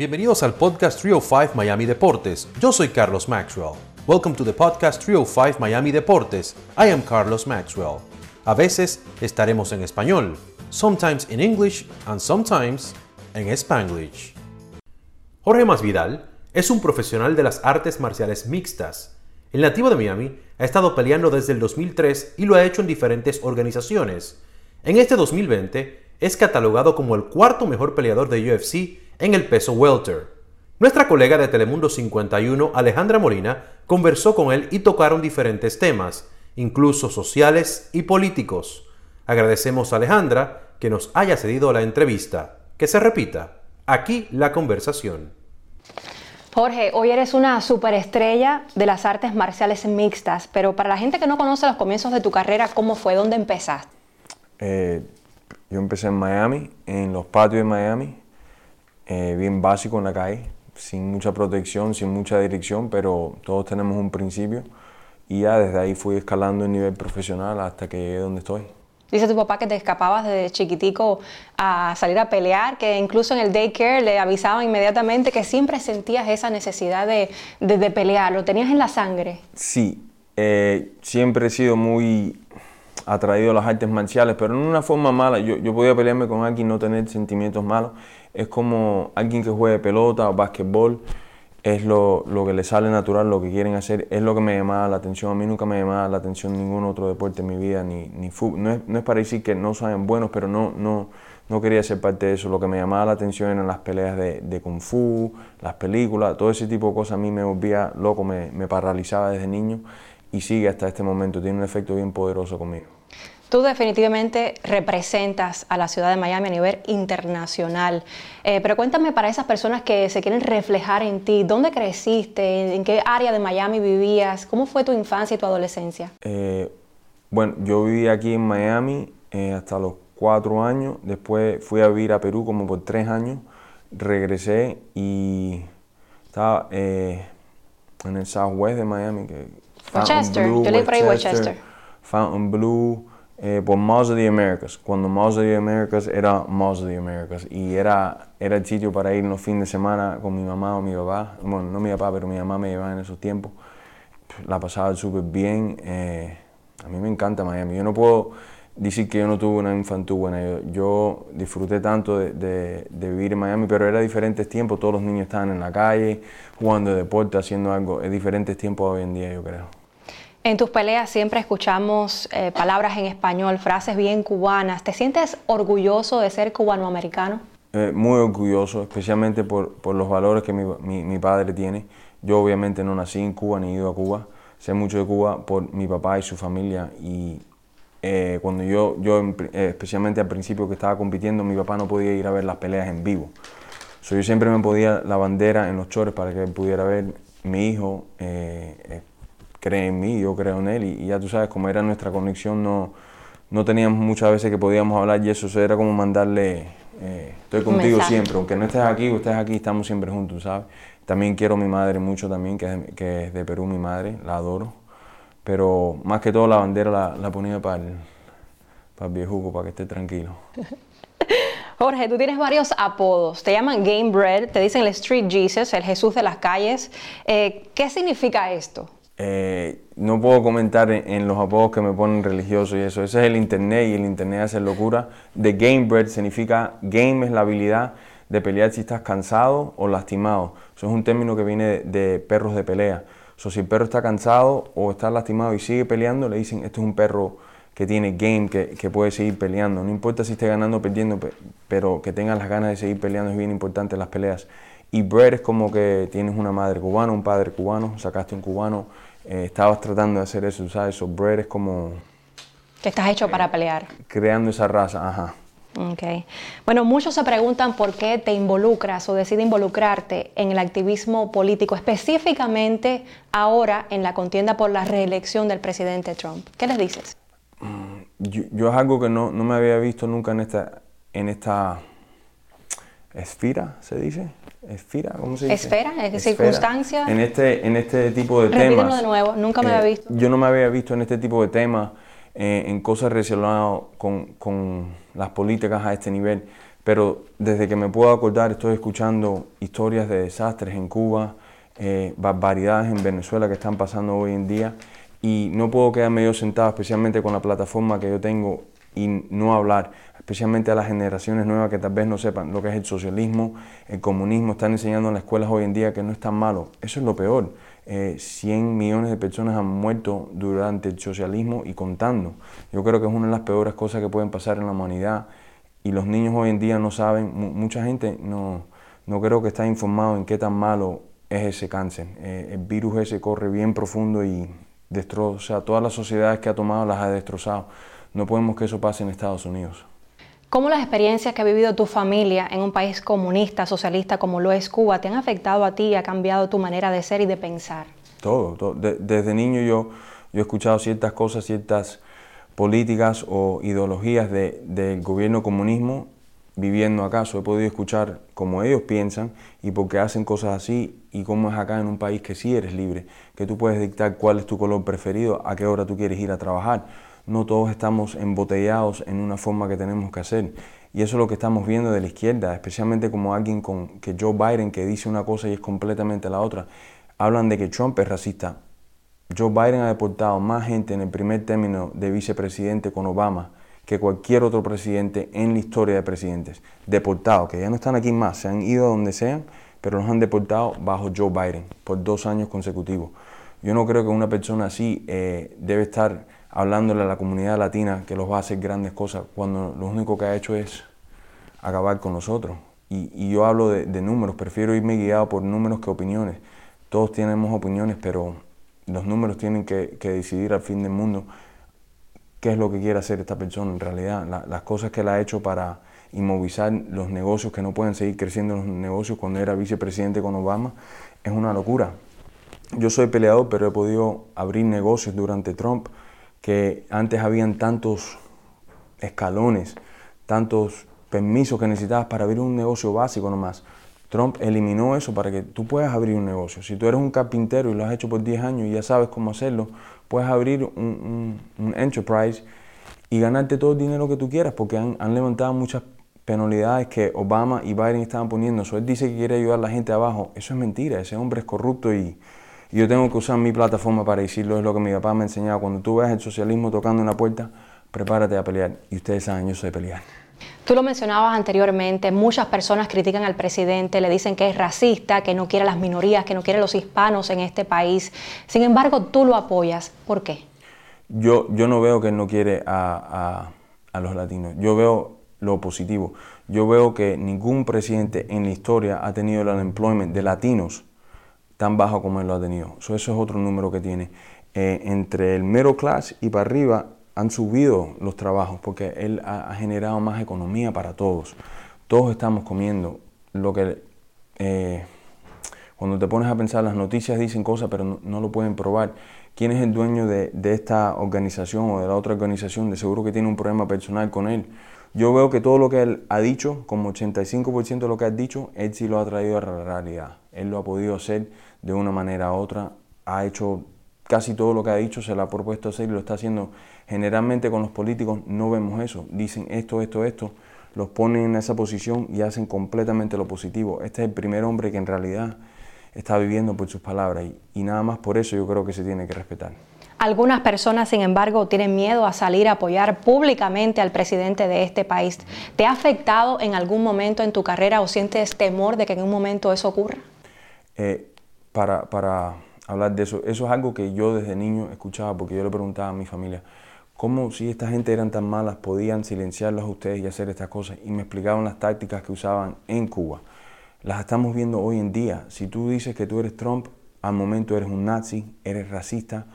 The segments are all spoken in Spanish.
Bienvenidos al podcast 305 Miami Deportes. Yo soy Carlos Maxwell. Welcome to the podcast 305 Miami Deportes. I am Carlos Maxwell. A veces estaremos en español, sometimes in English and sometimes en Spanglish. Jorge Masvidal es un profesional de las artes marciales mixtas. El nativo de Miami ha estado peleando desde el 2003 y lo ha hecho en diferentes organizaciones. En este 2020 es catalogado como el cuarto mejor peleador de UFC en el peso welter. Nuestra colega de Telemundo 51, Alejandra Molina, conversó con él y tocaron diferentes temas, incluso sociales y políticos. Agradecemos a Alejandra que nos haya cedido la entrevista. Que se repita, aquí la conversación. Jorge, hoy eres una superestrella de las artes marciales mixtas, pero para la gente que no conoce los comienzos de tu carrera, ¿cómo fue? ¿Dónde empezaste? Eh, yo empecé en Miami, en los patios de Miami, eh, bien básico en la calle, sin mucha protección, sin mucha dirección, pero todos tenemos un principio. Y ya desde ahí fui escalando el nivel profesional hasta que llegué donde estoy. Dice tu papá que te escapabas desde chiquitico a salir a pelear, que incluso en el daycare le avisaban inmediatamente que siempre sentías esa necesidad de, de, pelear, lo tenías en la sangre. Sí, eh, siempre he sido muy atraído a las artes marciales, pero no una forma mala. Yo, yo podía pelearme con alguien y no tener sentimientos malos es como alguien que juegue pelota o básquetbol, es lo, que le sale natural, lo que quieren hacer, es lo que me llamaba la atención. A mí nunca me llamaba la atención ningún otro deporte en mi vida, ni, ni fútbol. No es, no es para decir que no sean buenos, pero no, no, no quería ser parte de eso. Lo que me llamaba la atención eran las peleas de, de kung fu, las películas, todo ese tipo de cosas a mí me volvía loco, me, me paralizaba desde niño y sigue hasta este momento. Tiene un efecto bien poderoso conmigo. Tú definitivamente representas a la ciudad de Miami a nivel internacional, eh, pero cuéntame para esas personas que se quieren reflejar en ti, ¿dónde creciste? ¿En qué área de Miami vivías? ¿Cómo fue tu infancia y tu adolescencia? Eh, bueno, yo viví aquí en Miami eh, hasta los cuatro años, después fui a vivir a Perú como por tres años, regresé y estaba en el southwest de Miami. Que, Westchester, yo le por ahí Westchester. Fountain Blue, eh, por Malls of the Americas, cuando Malls of the Americas era Malls of the Americas. Y era, era el sitio para ir los fines de semana con mi mamá o mi papá, bueno, no mi papá, pero mi mamá me llevaba en esos tiempos, la pasaba súper bien, eh, a mí me encanta Miami, yo no puedo decir que yo no tuve una infantil buena, yo, disfruté tanto de, de, de, vivir en Miami, pero era diferentes tiempos, todos los niños estaban en la calle, jugando deporte, haciendo algo, es diferentes tiempos hoy en día yo creo. En tus peleas siempre escuchamos eh, palabras en español, frases bien cubanas. ¿Te sientes orgulloso de ser cubanoamericano? Eh, muy orgulloso, especialmente por, por los valores que mi, mi, mi, padre tiene. Yo obviamente no nací en Cuba ni he ido a Cuba. Sé mucho de Cuba por mi papá y su familia. Y eh, cuando yo, yo especialmente al principio que estaba compitiendo, mi papá no podía ir a ver las peleas en vivo. So, yo siempre me podía la bandera en los chores para que él pudiera ver mi hijo cree en mí, yo creo en él y, ya tú sabes, como era nuestra conexión, no, no teníamos muchas veces que podíamos hablar y eso era como mandarle, eh, estoy contigo siempre, aunque no estés aquí o estés aquí, estamos siempre juntos, ¿sabes? También quiero a mi madre mucho también, que es, que es de Perú, mi madre, la adoro, pero más que todo la bandera la, la ponía para el, para el viejuco, para que esté tranquilo. Jorge, tú tienes varios apodos. Te llaman Game Bread, te dicen el Street Jesus, el Jesús de las calles. Eh, ¿Qué significa esto? Eh, no puedo comentar en, los apodos que me ponen religioso y eso. Ese es el internet y el internet hace locura. The Game Bread significa game es la habilidad de pelear si estás cansado o lastimado. Eso es un término que viene de, perros de pelea. So, si el perro está cansado o está lastimado y sigue peleando, le dicen, esto es un perro que tiene game, que, puede seguir peleando. No importa si esté ganando o perdiendo, pero que tenga las ganas de seguir peleando es bien importante las peleas. Y bread es como que tienes una madre cubana, un padre cubano, sacaste un cubano eh, estabas tratando de hacer eso, ¿sabes? So, Bread es como... Que estás hecho para pelear. Creando esa raza, ajá. Ok. Bueno, muchos se preguntan por qué te involucras o decides involucrarte en el activismo político, específicamente ahora en la contienda por la reelección del presidente Trump. ¿Qué les dices? Mm, yo, yo es algo que no, no, me había visto nunca en esta, en esta esfera, se dice. Esfera, ¿cómo se dice? Esfera, es circunstancia. En este, en este tipo de temas. de nuevo, nunca me había eh, visto. Yo no me había visto en este tipo de temas, eh, en cosas relacionadas con, con, las políticas a este nivel. pero desde que me puedo acordar estoy escuchando historias de desastres en Cuba, eh, barbaridades en Venezuela que están pasando hoy en día y no puedo quedarme yo sentado, especialmente con la plataforma que yo tengo y no hablar, especialmente a las generaciones nuevas que tal vez no sepan lo que es el socialismo, el comunismo, están enseñando en las escuelas hoy en día que no es tan malo. Eso es lo peor. 100 eh, millones de personas han muerto durante el socialismo y contando. Yo creo que es una de las peores cosas que pueden pasar en la humanidad y los niños hoy en día no saben, mucha gente no, no creo que está informado en qué tan malo es ese cáncer. Eh, el virus ese corre bien profundo y destroza todas las sociedades que ha tomado, las ha destrozado. No podemos que eso pase en Estados Unidos. ¿Cómo las experiencias que ha vivido tu familia en un país comunista, socialista como lo es Cuba, te han afectado a ti y ha cambiado tu manera de ser y de pensar? Todo, desde niño yo, yo he escuchado ciertas cosas, ciertas políticas o ideologías del gobierno comunismo viviendo acaso. He podido escuchar cómo ellos piensan y por qué hacen cosas así y cómo es acá en un país que sí eres libre, que tú puedes dictar cuál es tu color preferido, a qué hora tú quieres ir a trabajar no todos estamos embotellados en una forma que tenemos que hacer. Y eso es lo que estamos viendo de la izquierda, especialmente como alguien con, que Joe Biden, que dice una cosa y es completamente la otra. Hablan de que Trump es racista. Joe Biden ha deportado más gente en el primer término de vicepresidente con Obama que cualquier otro presidente en la historia de presidentes. Deportados, que ya no están aquí más, se han ido a donde sean, pero los han deportado bajo Joe Biden por dos años consecutivos. Yo no creo que una persona así eh, debe estar hablándole a la comunidad latina que los va a hacer grandes cosas, cuando lo único que ha hecho es acabar con nosotros. Y, yo hablo de, números, prefiero irme guiado por números que opiniones. Todos tenemos opiniones, pero los números tienen que, decidir al fin del mundo qué es lo que quiere hacer esta persona en realidad. las cosas que él ha hecho para inmovilizar los negocios, que no pueden seguir creciendo los negocios cuando era vicepresidente con Obama, es una locura. Yo soy peleador, pero he podido abrir negocios durante Trump que antes habían tantos escalones, tantos permisos que necesitabas para abrir un negocio básico nomás. Trump eliminó eso para que tú puedas abrir un negocio. Si tú eres un carpintero y lo has hecho por 10 años y ya sabes cómo hacerlo, puedes abrir un, enterprise y ganarte todo el dinero que tú quieras porque han, levantado muchas penalidades que Obama y Biden estaban poniendo. So, él dice que quiere ayudar a la gente abajo. Eso es mentira. Ese hombre es corrupto y, yo tengo que usar mi plataforma para decirlo, es lo que mi papá me ha enseñado. Cuando tú ves el socialismo tocando una puerta, prepárate a pelear. Y ustedes saben, yo soy pelear. Tú lo mencionabas anteriormente, muchas personas critican al presidente, le dicen que es racista, que no quiere a las minorías, que no quiere a los hispanos en este país. Sin embargo, tú lo apoyas. ¿Por qué? Yo, yo no veo que él no quiere a, a, a los latinos. Yo veo lo positivo. Yo veo que ningún presidente en la historia ha tenido el unemployment de latinos tan bajo como él lo ha tenido. eso es otro número que tiene. Eh, entre el mero class y para arriba han subido los trabajos porque él ha, generado más economía para todos. Todos estamos comiendo. Lo que eh, cuando te pones a pensar, las noticias dicen cosas, pero no, lo pueden probar. ¿Quién es el dueño de, de, esta organización o de la otra organización? De seguro que tiene un problema personal con él. Yo veo que todo lo que él ha dicho, como 85% de lo que ha dicho, él sí lo ha traído a la realidad. Él lo ha podido hacer de una manera u otra, ha hecho casi todo lo que ha dicho, se lo ha propuesto hacer y lo está haciendo. Generalmente con los políticos no vemos eso, dicen esto, esto, esto, los ponen en esa posición y hacen completamente lo positivo. Este es el primer hombre que en realidad está viviendo por sus palabras y, nada más por eso yo creo que se tiene que respetar. Algunas personas, sin embargo, tienen miedo a salir a apoyar públicamente al presidente de este país. ¿Te ha afectado en algún momento en tu carrera o sientes temor de que en un momento eso ocurra? Eh, para, hablar de eso. Eso es algo que yo desde niño escuchaba porque yo le preguntaba a mi familia, ¿cómo si esta gente eran tan malas podían silenciarlos a ustedes y hacer estas cosas? Y me explicaban las tácticas que usaban en Cuba. Las estamos viendo hoy en día. Si tú dices que tú eres Trump, al momento eres un nazi, eres racista,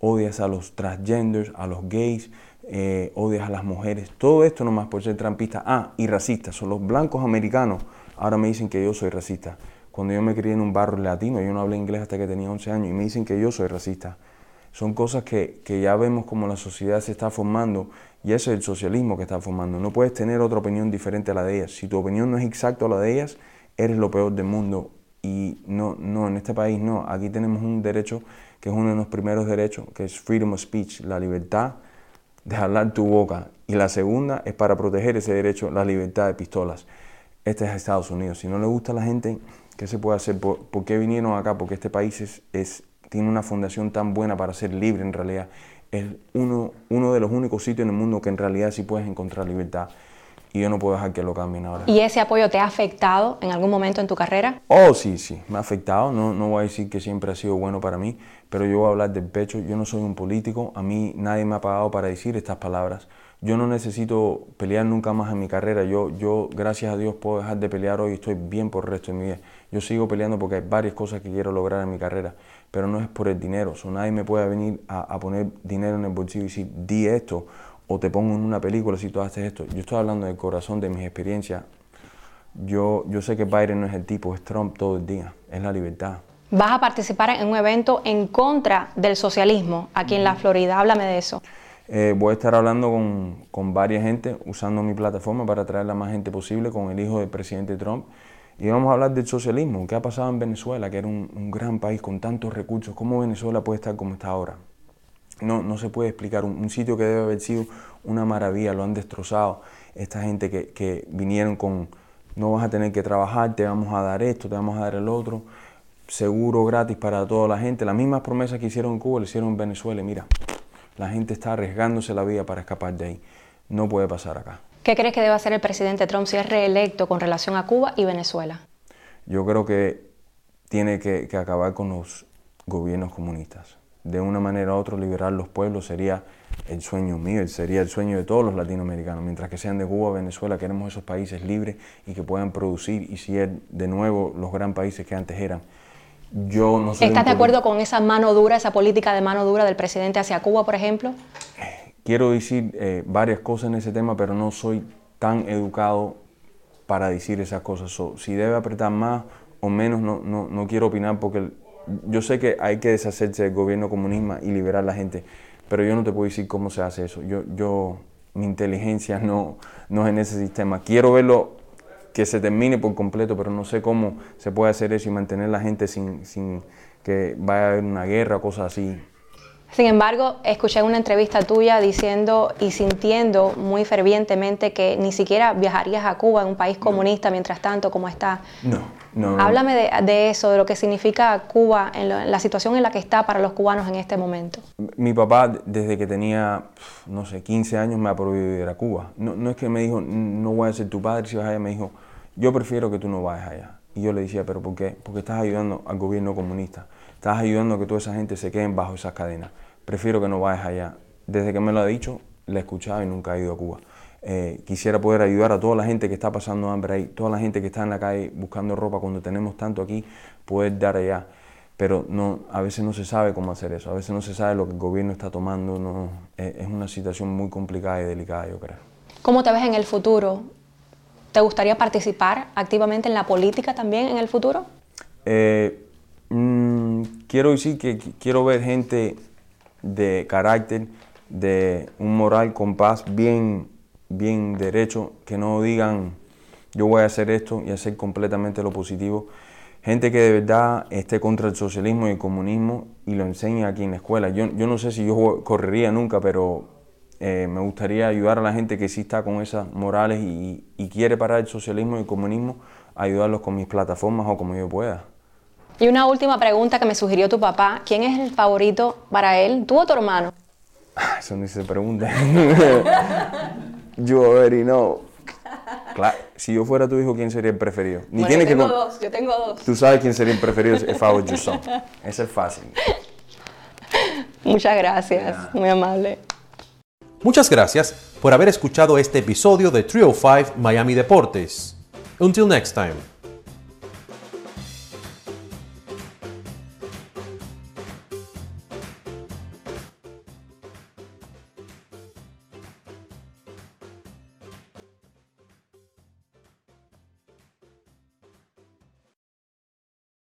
odias a los transgenders, a los gays, eh, odias a las mujeres. Todo esto nomás por ser trumpista. Ah, y racista. Son los blancos americanos. Ahora me dicen que yo soy racista cuando yo me crié en un barrio latino, yo no hablé inglés hasta que tenía 11 años y me dicen que yo soy racista. Son cosas que, que ya vemos como la sociedad se está formando y ese es el socialismo que está formando. No puedes tener otra opinión diferente a la de ellas. Si tu opinión no es exacta a la de ellas, eres lo peor del mundo. Y no, no, en este país no. Aquí tenemos un derecho que es uno de los primeros derechos, que es freedom of speech, la libertad de hablar tu boca. Y la segunda es para proteger ese derecho, la libertad de pistolas. Este es Estados Unidos. Si no le gusta a la gente, ¿qué se puede hacer? ¿Por, qué vinieron acá? Porque este país es, es, tiene una fundación tan buena para ser libre en realidad. Es uno, uno de los únicos sitios en el mundo que en realidad sí puedes encontrar libertad y yo no puedo dejar que lo cambien ahora. ¿Y ese apoyo te ha afectado en algún momento en tu carrera? Oh, sí, sí, me ha afectado. No, no voy a decir que siempre ha sido bueno para mí, pero yo voy a hablar del pecho. Yo no soy un político, a mí nadie me ha pagado para decir estas palabras. Yo no necesito pelear nunca más en mi carrera. Yo, yo, gracias a Dios, puedo dejar de pelear hoy y estoy bien por el resto de mi vida. Yo sigo peleando porque hay varias cosas que quiero lograr en mi carrera, pero no es por el dinero. So, nadie me puede venir a, a poner dinero en el bolsillo y decir, di esto o te pongo en una película si tú haces esto. Yo estoy hablando del corazón, de mis experiencias. Yo, yo sé que Biden no es el tipo, es Trump todo el día, es la libertad. Vas a participar en un evento en contra del socialismo aquí en la Florida. Háblame de eso. Eh, voy a estar hablando con, con varias gente, usando mi plataforma para atraer a más gente posible, con el hijo del presidente Trump. Y vamos a hablar del socialismo, qué ha pasado en Venezuela, que era un, un gran país con tantos recursos. ¿Cómo Venezuela puede estar como está ahora? no, no se puede explicar. Un, sitio que debe haber sido una maravilla, lo han destrozado. Esta gente que, que, vinieron con, no vas a tener que trabajar, te vamos a dar esto, te vamos a dar el otro, seguro gratis para toda la gente. Las mismas promesas que hicieron en Cuba, lo hicieron en Venezuela. Mira, la gente está arriesgándose la vida para escapar de ahí. No puede pasar acá. ¿Qué crees que debe hacer el presidente Trump si es reelecto con relación a Cuba y Venezuela? Yo creo que tiene que, que acabar con los gobiernos comunistas de una manera u otra liberar los pueblos sería el sueño mío, sería el sueño de todos los latinoamericanos. Mientras que sean de Cuba, Venezuela, queremos esos países libres y que puedan producir y ser de nuevo los gran países que antes eran. Yo no ¿Estás de acuerdo con esa mano dura, esa política de mano dura del presidente hacia Cuba, por ejemplo? Quiero decir eh, varias cosas en ese tema, pero no soy tan educado para decir esas cosas. si debe apretar más o menos, no, no, no quiero opinar porque yo sé que hay que deshacerse del gobierno comunismo y liberar a la gente, pero yo no te puedo decir cómo se hace eso. Yo, yo, mi inteligencia no, no es en ese sistema. Quiero verlo que se termine por completo, pero no sé cómo se puede hacer eso y mantener a la gente sin, sin que vaya a haber una guerra o cosas así. Sin embargo, escuché una entrevista tuya diciendo y sintiendo muy fervientemente que ni siquiera viajarías a Cuba, en un país comunista, mientras tanto, como está. No, no. Háblame de, eso, de lo que significa Cuba, en, la situación en la que está para los cubanos en este momento. Mi papá, desde que tenía, no sé, 15 años, me ha prohibido ir a Cuba. No, no es que me dijo, no voy a ser tu padre si vas allá, me dijo, yo prefiero que tú no vayas allá. Y yo le decía, ¿pero por qué? Porque estás ayudando al gobierno comunista. Estás ayudando a que toda esa gente se queden bajo esas cadenas. Prefiero que no vayas allá. Desde que me lo ha dicho, le he escuchado y nunca he ido a Cuba. Eh, quisiera poder ayudar a toda la gente que está pasando hambre ahí, toda la gente que está en la calle buscando ropa cuando tenemos tanto aquí, poder dar allá. Pero no, a veces no se sabe cómo hacer eso, a veces no se sabe lo que el gobierno está tomando. No, eh, es una situación muy complicada y delicada, yo creo. ¿Cómo te ves en el futuro? ¿Te gustaría participar activamente en la política también en el futuro? Eh, Mm, quiero decir que quiero ver gente de carácter, de un moral con paz bien, bien derecho, que no digan yo voy a hacer esto y hacer completamente lo positivo. Gente que de verdad esté contra el socialismo y el comunismo y lo enseñe aquí en la escuela. Yo, yo no sé si yo correría nunca, pero eh, me gustaría ayudar a la gente que sí está con esas morales y, y quiere parar el socialismo y el comunismo, ayudarlos con mis plataformas o como yo pueda. Y una última pregunta que me sugirió tu papá. ¿Quién es el favorito para él, tú o tu hermano? Ah, eso no se pregunta. yo already know. Claro, si yo fuera tu hijo, ¿quién sería el preferido? Ni yo tengo dos, yo tengo dos. Tú sabes quién sería el preferido if I was your son. Ese es fácil. Muchas gracias, muy amable. Muchas gracias por haber escuchado este episodio de Trio 5 Miami Deportes. Until next time.